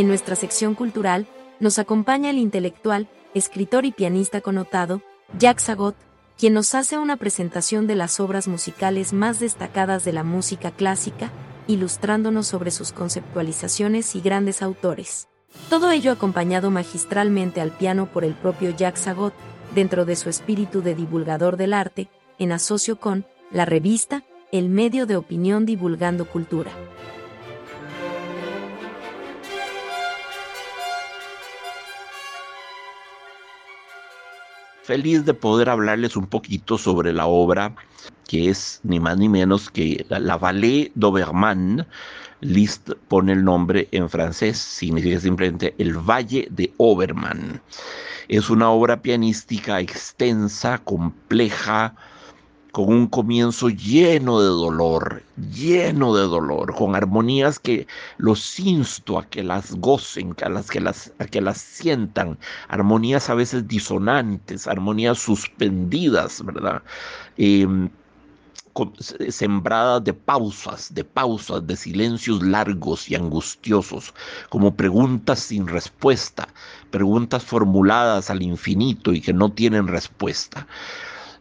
En nuestra sección cultural, nos acompaña el intelectual, escritor y pianista connotado, Jacques Sagot, quien nos hace una presentación de las obras musicales más destacadas de la música clásica, ilustrándonos sobre sus conceptualizaciones y grandes autores. Todo ello acompañado magistralmente al piano por el propio Jacques Sagot, dentro de su espíritu de divulgador del arte, en asocio con la revista, el medio de opinión divulgando cultura. Feliz de poder hablarles un poquito sobre la obra que es ni más ni menos que La, la Vallée d'Obermann. Liszt pone el nombre en francés, significa simplemente el Valle de Obermann. Es una obra pianística extensa, compleja, con un comienzo lleno de dolor, lleno de dolor, con armonías que los insto a que las gocen, a, las que las, que las sientan, armonías a veces disonantes, armonías suspendidas, ¿verdad? Em, sembradas de pausas, de pausas, de silencios largos y angustiosos, como preguntas sin respuesta, preguntas formuladas al infinito y que no tienen respuesta.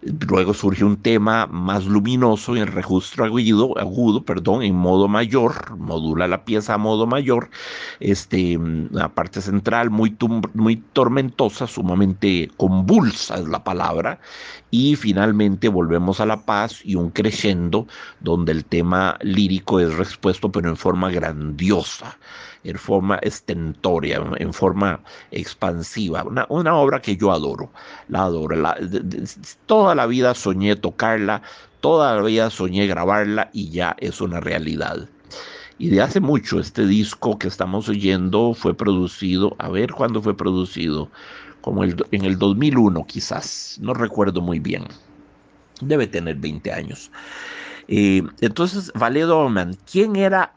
Luego surge un tema más luminoso en registro agudo, agudo, perdón, en modo mayor, modula la pieza a modo mayor, este, la parte central muy, muy tormentosa, sumamente convulsa es la palabra, y finalmente volvemos a la paz y un crescendo donde el tema lírico es respuesto pero en forma grandiosa en forma estentoria, en forma expansiva. Una, obra que yo adoro, la adoro. toda la vida soñé tocarla, toda la vida soñé grabarla y ya es una realidad. Y de hace mucho este disco que estamos oyendo fue producido, a ver cuándo fue producido, como el, en el 2001 quizás, no recuerdo muy bien. Debe tener 20 años. Eh, entonces, Valedo ¿quién era,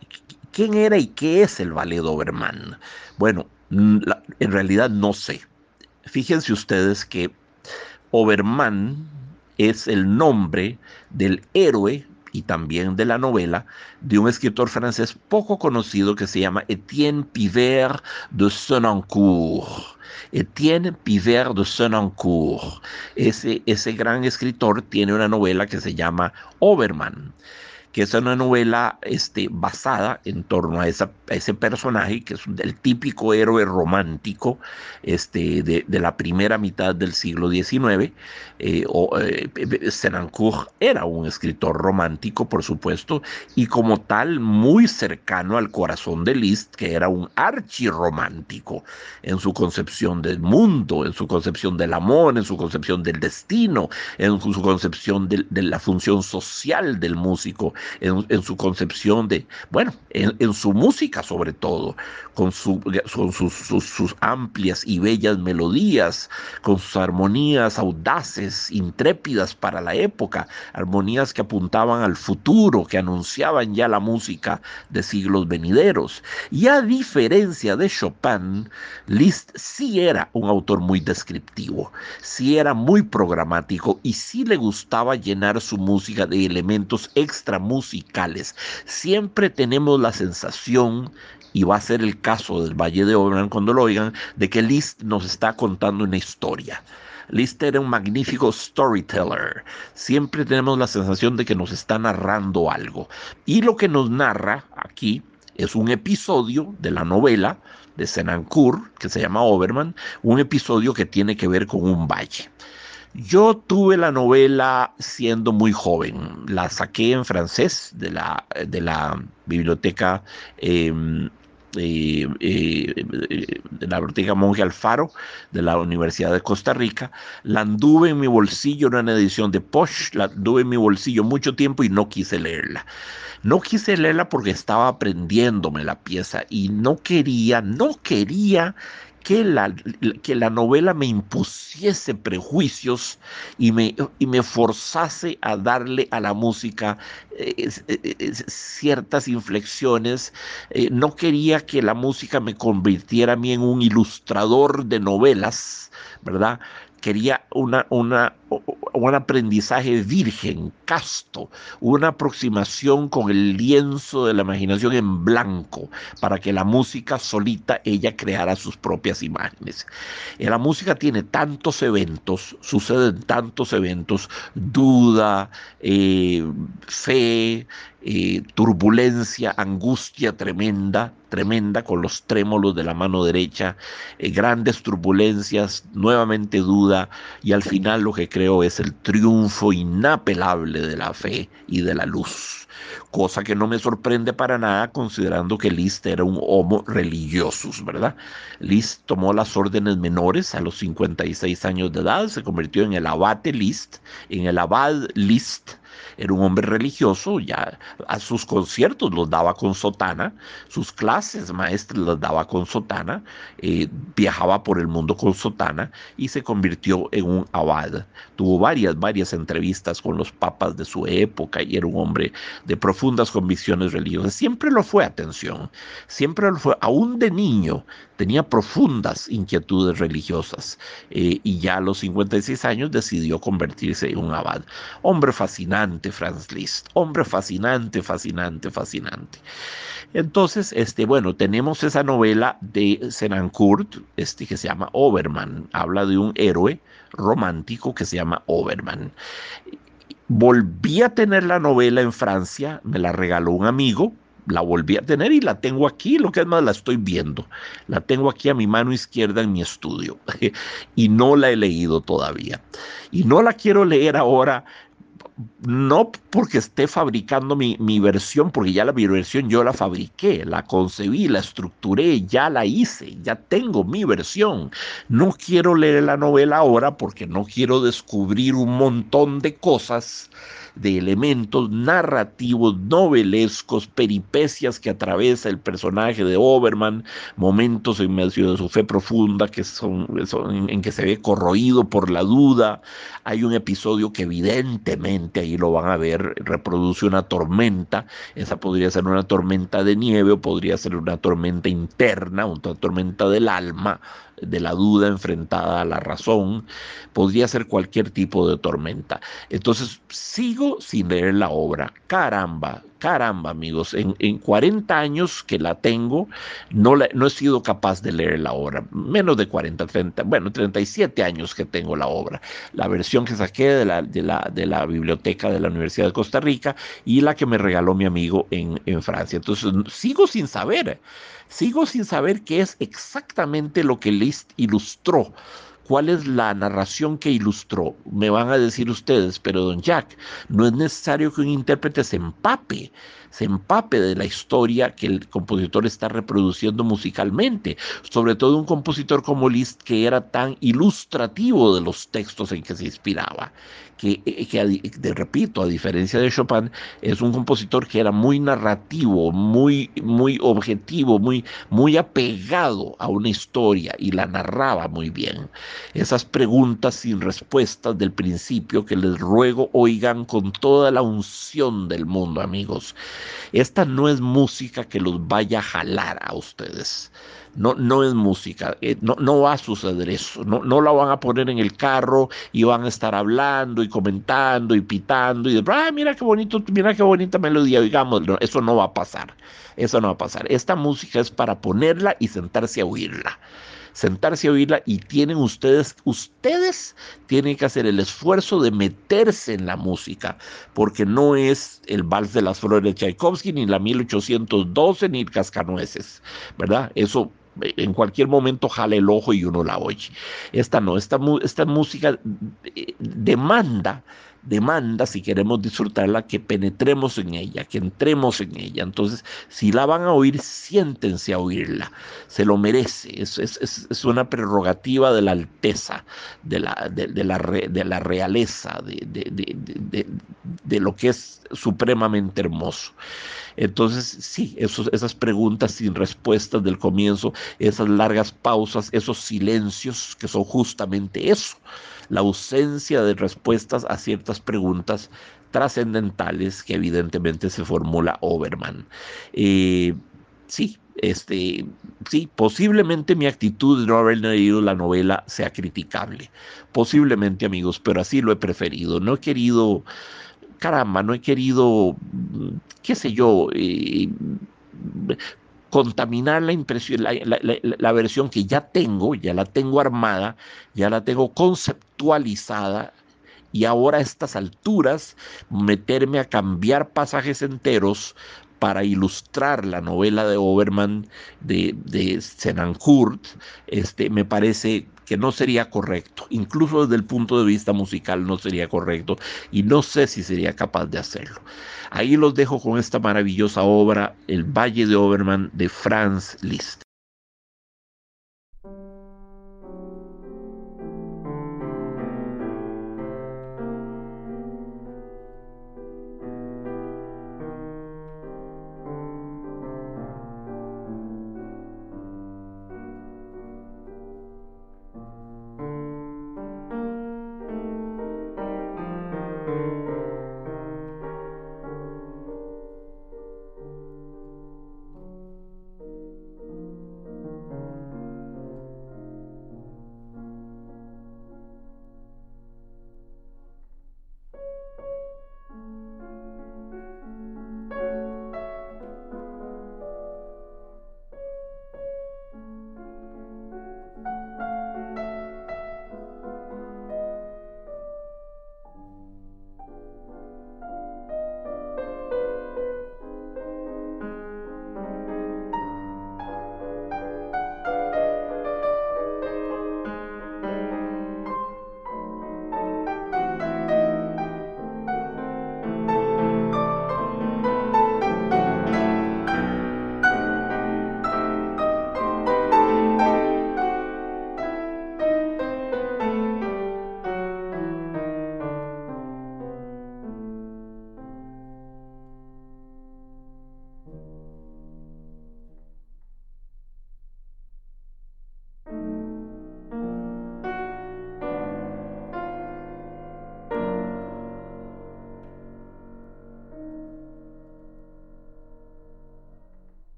¿Quién era y qué es el ballet Obermann? Bueno, en realidad no sé. Fíjense ustedes que Obermann es el nombre del héroe y también de la novela de un escritor francés poco conocido que se llama Etienne Pivert de Senancourt. Etienne Pivert de Senancourt. Ese, ese gran escritor tiene una novela que se llama Obermann que es una novela este, basada en torno a, ese personaje, que es el típico héroe romántico este, de, la primera mitad del siglo XIX. Eh, eh, Senancourt era un escritor romántico, por supuesto, y como tal muy cercano al corazón de Liszt, que era un archirromántico en su concepción del mundo, en su concepción del amor, en su concepción del destino, en su concepción de la función social del músico en, su concepción de, bueno, en, su música sobre todo, con, su, sus, sus, amplias y bellas melodías, con sus armonías audaces, intrépidas para la época, armonías que apuntaban al futuro, que anunciaban ya la música de siglos venideros. Y a diferencia de Chopin, Liszt sí era un autor muy descriptivo, sí era muy programático y sí le gustaba llenar su música de elementos extra musicales. Siempre tenemos la sensación y va a ser el caso del Valle de Obermann cuando lo oigan, de que Liszt nos está contando una historia. Liszt era un magnífico storyteller. Siempre tenemos la sensación de que nos está narrando algo. Y lo que nos narra aquí es un episodio de la novela de Senancourt, que se llama Obermann, un episodio que tiene que ver con un valle. Yo tuve la novela siendo muy joven, la saqué en francés de la, de la biblioteca em, eh, eh, de la biblioteca Monje Alfaro de la Universidad de Costa Rica. La anduve en mi bolsillo, era una edición de Posh, la anduve en mi bolsillo mucho tiempo y no quise leerla. No quise leerla porque estaba aprendiéndome la pieza y no quería, no quería que la, que la novela me impusiese prejuicios y me, y me forzase a darle a la música eh, ciertas inflexiones. Eh, no quería que la música me convirtiera a mí en un ilustrador de novelas, ¿verdad? Quería una, una, un aprendizaje virgen, casto, una aproximación con el lienzo de la imaginación en blanco, para que la música solita ella creara sus propias imágenes. En la música tiene tantos eventos, suceden tantos eventos, duda, eh, fe, eh, turbulencia, angustia tremenda, tremenda con los trémolos de la mano derecha, eh, grandes turbulencias, nuevamente duda y al final lo que es el triunfo inapelable de la fe y de la luz, cosa que no me sorprende para nada considerando que Liszt era un homo religiosus, ¿verdad? Liszt tomó las órdenes menores a los 56 años de edad, se convirtió en el abate Liszt, en el abad Liszt, era un hombre religioso, ya a sus conciertos los daba con sotana, sus clases maestras las daba con sotana, eh, viajaba por el mundo con sotana y se convirtió en un abad. Tuvo varias, varias entrevistas con los papas de su época y era un hombre de profundas convicciones religiosas. Siempre lo fue, atención, siempre lo fue, aún de niño tenía profundas inquietudes religiosas eh, y ya a los 56 años decidió convertirse en un abad. Hombre fascinante, Franz Liszt, hombre fascinante, fascinante, fascinante. Entonces, este, bueno, tenemos esa novela de Senancourt, este, que se llama Obermann, habla de un héroe romántico que se llama Obermann. Volví a tener la novela en Francia, me la regaló un amigo, la volví a tener y la tengo aquí, lo que es más, la estoy viendo. La tengo aquí a mi mano izquierda en mi estudio y no la he leído todavía. Y no la quiero leer ahora, no porque esté fabricando mi, mi versión, porque ya la mi versión yo la fabriqué, la concebí, la estructuré, ya la hice, ya tengo mi versión. No quiero leer la novela ahora porque no quiero descubrir un montón de cosas de elementos narrativos, novelescos, peripecias que atraviesa el personaje de Oberman, momentos en medio de su fe profunda que son, en, que se ve corroído por la duda. Hay un episodio que evidentemente ahí lo van a ver, reproduce una tormenta. Esa podría ser una tormenta de nieve o podría ser una tormenta interna, una tormenta del alma de la duda enfrentada a la razón, podría ser cualquier tipo de tormenta. Entonces, sigo sin leer la obra. Caramba, caramba, amigos, en, en 40 años que la tengo, no, no he sido capaz de leer la obra. Menos de 40, 30, bueno, 37 años que tengo la obra. La versión que saqué de la, de la, de la biblioteca de la Universidad de Costa Rica y la que me regaló mi amigo en, en Francia. Entonces, sigo sin saber. Sigo sin saber qué es exactamente lo que Liszt ilustró. ¿Cuál es la narración que ilustró? Me van a decir ustedes, pero don Jack, no es necesario que un intérprete se empape, se empape de la historia que el compositor está reproduciendo musicalmente, sobre todo un compositor como Liszt que era tan ilustrativo de los textos en que se inspiraba que, eh, repito, a diferencia de Chopin, es un compositor que era muy narrativo, muy, muy objetivo, muy, muy apegado a una historia y la narraba muy bien. Esas preguntas sin respuestas del principio que les ruego oigan con toda la unción del mundo, amigos. Esta no es música que los vaya a jalar a ustedes no, no es música, eh, no, no va a suceder eso, no, no la van a poner en el carro y van a estar hablando y comentando y pitando y de, ah, mira qué bonito, mira qué bonita melodía, digamos, eso no va a pasar, eso no va a pasar. Esta música es para ponerla y sentarse a oírla sentarse a oírla y tienen ustedes, ustedes tienen que hacer el esfuerzo de meterse en la música, porque no es el vals de las flores de Tchaikovsky, ni la 1812, ni el cascanueces, ¿verdad? Eso en cualquier momento jale el ojo y uno la oye. Esta no, esta, esta música eh, demanda demanda, si queremos disfrutarla, que penetremos en ella, que entremos en ella. Entonces, si la van a oír, siéntense a oírla. Se lo merece. Es, es, una prerrogativa de la alteza, de la, de, la, de la realeza, de, de, lo que es supremamente hermoso. Entonces, sí, esas preguntas sin respuestas del comienzo, esas largas pausas, esos silencios, que son justamente eso la ausencia de respuestas a ciertas preguntas trascendentales que evidentemente se formula Oberman. Eh, sí, este, sí, posiblemente mi actitud de no haber leído la novela sea criticable. Posiblemente, amigos, pero así lo he preferido. No he querido, caramba, no he querido, qué sé yo, eh, contaminar la impresión, la, versión que ya tengo, ya la tengo armada, ya la tengo conceptualizada y ahora a estas alturas meterme a cambiar pasajes enteros para ilustrar la novela de Oberman de, de Senancourt, este, me parece que no sería correcto, incluso desde el punto de vista musical no sería correcto y no sé si sería capaz de hacerlo. Ahí los dejo con esta maravillosa obra, El Valle de Oberman de Franz Liszt.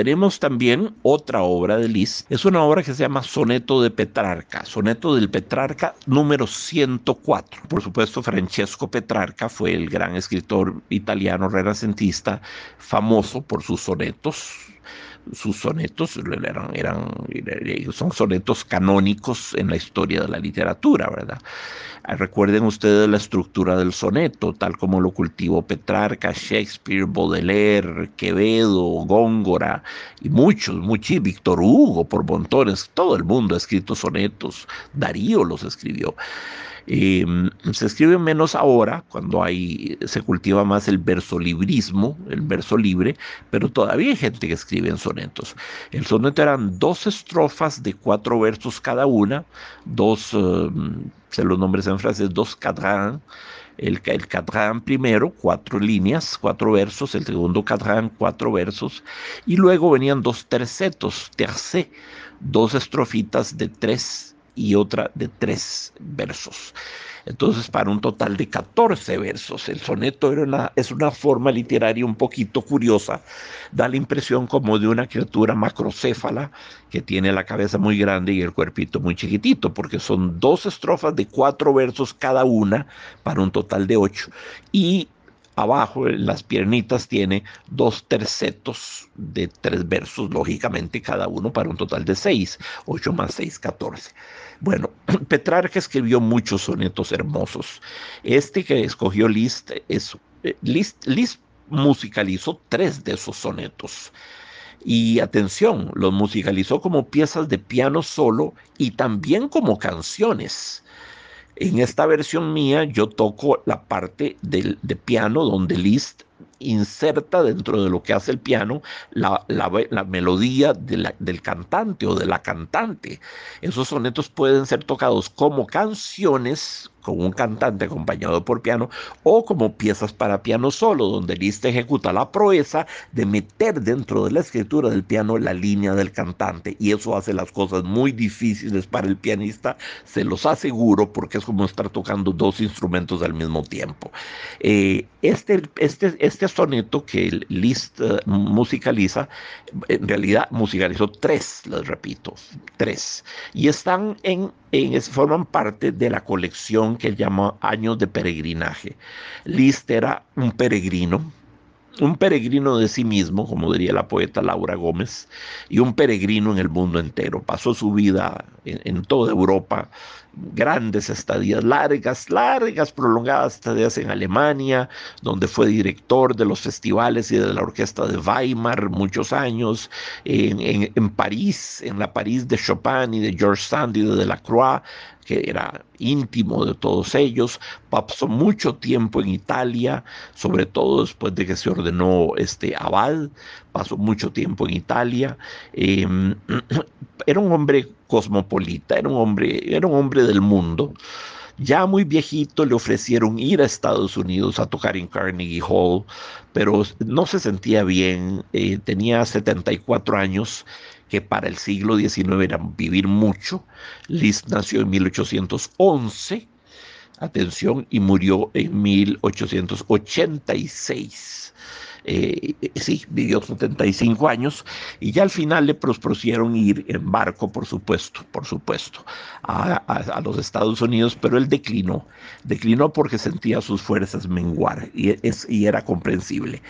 Tenemos también otra obra de Liszt. Es una obra que se llama Soneto de Petrarca, Soneto del Petrarca número 104. Por supuesto, Francesco Petrarca fue el gran escritor italiano renacentista, famoso por sus sonetos, sus sonetos eran, eran, son sonetos canónicos en la historia de la literatura, ¿verdad? Ah, recuerden ustedes la estructura del soneto, tal como lo cultivó Petrarca, Shakespeare, Baudelaire, Quevedo, Góngora y muchos, muchos, Víctor Hugo por montones, todo el mundo ha escrito sonetos, Darío los escribió. Em, se escribe menos ahora, cuando hay, se cultiva más el verso librismo, el verso libre, pero todavía hay gente que escribe en sonetos. El soneto eran dos estrofas de cuatro versos cada una, dos, em, se los nombres en francés, dos cadrans, el, el cadran primero, cuatro líneas, cuatro versos, el segundo cadran, cuatro versos, y luego venían dos tercetos, tercé, dos estrofitas de tres y otra de tres versos. Entonces, para un total de 14 versos. El soneto era una, es una forma literaria un poquito curiosa. Da la impresión como de una criatura macrocéfala que tiene la cabeza muy grande y el cuerpito muy chiquitito, porque son dos estrofas de cuatro versos cada una para un total de ocho. Y abajo en las piernitas tiene dos tercetos de tres versos, lógicamente cada uno para un total de seis. Ocho más seis, catorce. Bueno, Petrarca escribió muchos sonetos hermosos. Este que escogió Liszt, es, eh, Liszt, Liszt musicalizó tres de esos sonetos. Y atención, los musicalizó como piezas de piano solo y también como canciones. En esta versión mía yo toco la parte del, de piano donde Liszt inserta dentro de lo que hace el piano la, melodía del cantante o de la cantante. Esos sonetos pueden ser tocados como canciones con un cantante acompañado por piano o como piezas para piano solo, donde Liszt ejecuta la proeza de meter dentro de la escritura del piano la línea del cantante y eso hace las cosas muy difíciles para el pianista, se los aseguro porque es como estar tocando dos instrumentos al mismo tiempo. Eh, este, este, este soneto que Liszt eh, musicaliza, en realidad musicalizó tres, les repito, tres, y están en, en forman parte de la colección que él llama Años de Peregrinaje. Liszt era un peregrino, un peregrino de sí mismo, como diría la poeta Laura Gómez, y un peregrino en el mundo entero. Pasó su vida en, toda Europa, grandes estadías, largas, largas, prolongadas estadías en Alemania, donde fue director de los festivales y de la orquesta de Weimar muchos años, en, en París, en la París de Chopin y de George Sand y de Delacroix, que era íntimo de todos ellos, pasó mucho tiempo en Italia, sobre todo después de que se ordenó este abad, pasó mucho tiempo en Italia, em, era un hombre cosmopolita, era un hombre, era un hombre del mundo. Ya muy viejito le ofrecieron ir a Estados Unidos a tocar en Carnegie Hall, pero no se sentía bien, eh, tenía 74 años que para el siglo XIX era vivir mucho. Liszt nació en 1811, atención, y murió en 1886. Eh, sí, vivió 75 años y ya al final le propusieron ir en barco, por supuesto, por supuesto, a, los Estados Unidos, pero él declinó, declinó porque sentía sus fuerzas menguar y, es, y era comprensible.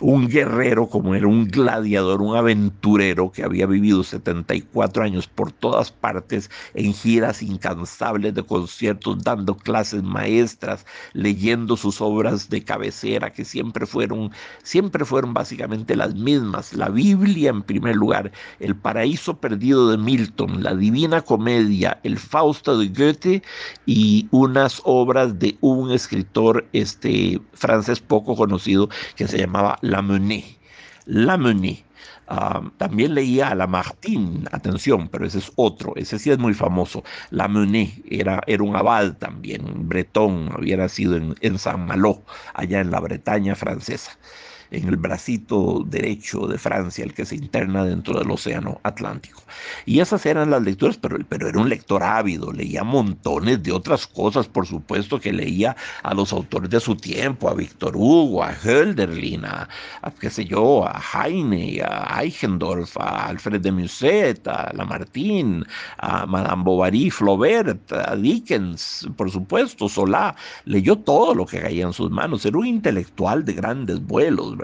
Un guerrero como era un gladiador, un aventurero que había vivido 74 años por todas partes en giras incansables de conciertos, dando clases maestras, leyendo sus obras de cabecera que siempre fueron siempre fueron básicamente las mismas. La Biblia en primer lugar, El paraíso perdido de Milton, la Divina Comedia, el Fausto de Goethe y unas obras de un escritor este, francés poco conocido que se llamaba Lamennais. Lamennais. Ah, también leía a Lamartine, atención, pero ese es otro, ese sí es muy famoso. Lamennais era, era un abad también, bretón, había nacido en, en San Malo, allá en la Bretaña francesa. En el bracito derecho de Francia, el que se interna dentro del Océano Atlántico. Y esas eran las lecturas, pero, pero era un lector ávido, leía montones de otras cosas, por supuesto que leía a los autores de su tiempo, a Víctor Hugo, a Hölderlin, a, qué sé yo, a Heine, a Eichendorff, a Alfred de Musset, a Lamartine, a Madame Bovary, Flaubert, a Dickens, por supuesto, Solá, leyó todo lo que caía en sus manos, era un intelectual de grandes vuelos,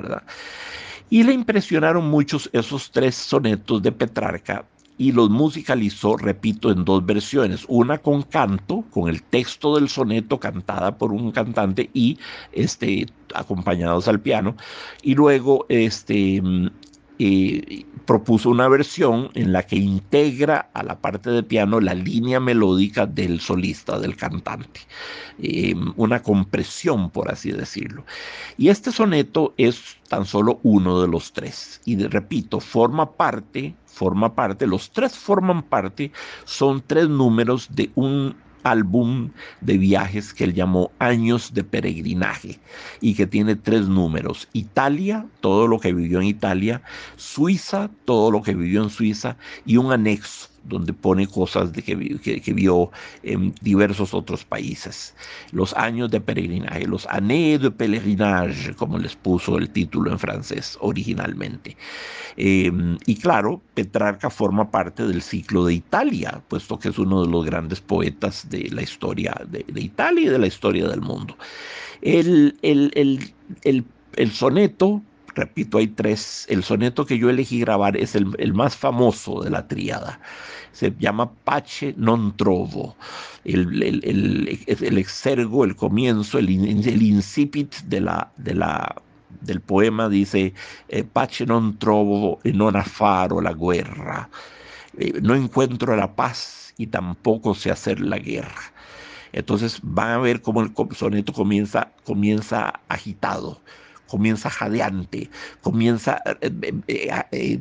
Y le impresionaron muchos esos tres sonetos de Petrarca y los musicalizó, repito, en dos versiones, una con canto, con el texto del soneto cantada por un cantante y este acompañados al piano, y luego este propuso una versión en la que integra a la parte de piano la línea melódica del solista, del cantante, eh, una compresión, por así decirlo. Y este soneto es tan solo uno de los tres. Y repito, forma parte, forma parte, los tres forman parte, son tres números de un álbum de viajes que él llamó Años de Peregrinaje y que tiene tres números. Italia, todo lo que vivió en Italia, Suiza, todo lo que vivió en Suiza y un anexo donde pone cosas de que, que, vio en diversos otros países. Los años de peregrinaje, los années de pèlerinage, como les puso el título en francés originalmente. Em, y claro, Petrarca forma parte del ciclo de Italia, puesto que es uno de los grandes poetas de la historia de, Italia y de la historia del mundo. el, el, el soneto repito, hay tres. El soneto que yo elegí grabar es el, más famoso de la tríada. Se llama Pace non trovo. El, el, exergo, el comienzo, el, incipit de la, de la, del poema dice eh, Pace non trovo e non affaro la guerra. Eh, no encuentro la paz y tampoco sé hacer la guerra. Entonces van a ver cómo el soneto comienza, comienza agitado comienza jadeante, comienza eh, eh, eh,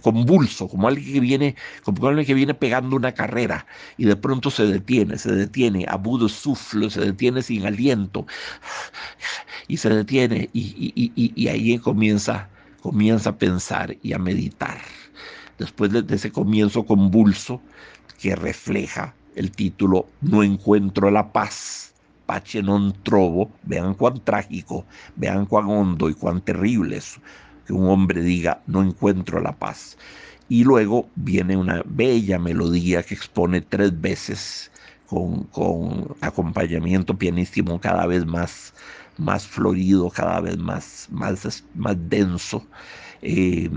convulso, como alguien que viene, como alguien que viene pegando una carrera y de pronto se detiene, se detiene, abudo suflo, se detiene sin aliento y se detiene y, ahí comienza, comienza a pensar y a meditar. Después de ese comienzo convulso que refleja el título No encuentro la paz Pache non trovo, vean cuán trágico, vean cuán hondo y cuán terrible es que un hombre diga no encuentro la paz. Y luego viene una bella melodía que expone tres veces con, acompañamiento pianístico cada vez más, más florido, cada vez más, más, más denso. Eh,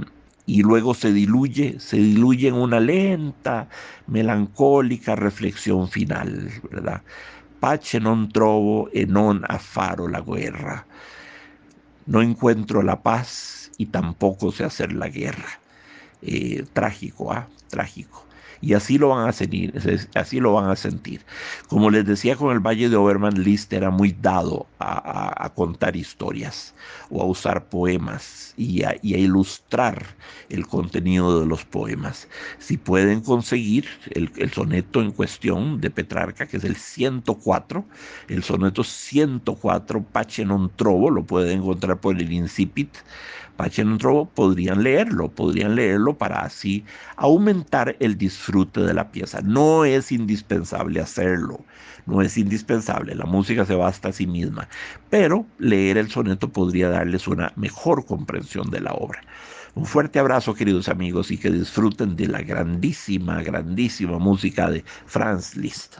y luego se diluye, se diluye en una lenta, melancólica reflexión final, ¿verdad? Pace non trovo e non affaro la guerra. No encuentro la paz y tampoco sé hacer la guerra. Eh, trágico, ¿ah? Trágico y así lo van a sentir, así lo van a sentir. Como les decía con el Valle de Oberman, Liszt era muy dado a, contar historias o a usar poemas y a, ilustrar el contenido de los poemas. Si pueden conseguir el, el, soneto en cuestión de Petrarca, que es el 104, el soneto 104, Pache non trovo, lo pueden encontrar por el Incipit, Trovo podrían leerlo, podrían leerlo para así aumentar el disfrute de la pieza. No es indispensable hacerlo, no es indispensable, la música se basta a sí misma, pero leer el soneto podría darles una mejor comprensión de la obra. Un fuerte abrazo, queridos amigos, y que disfruten de la grandísima, grandísima música de Franz Liszt.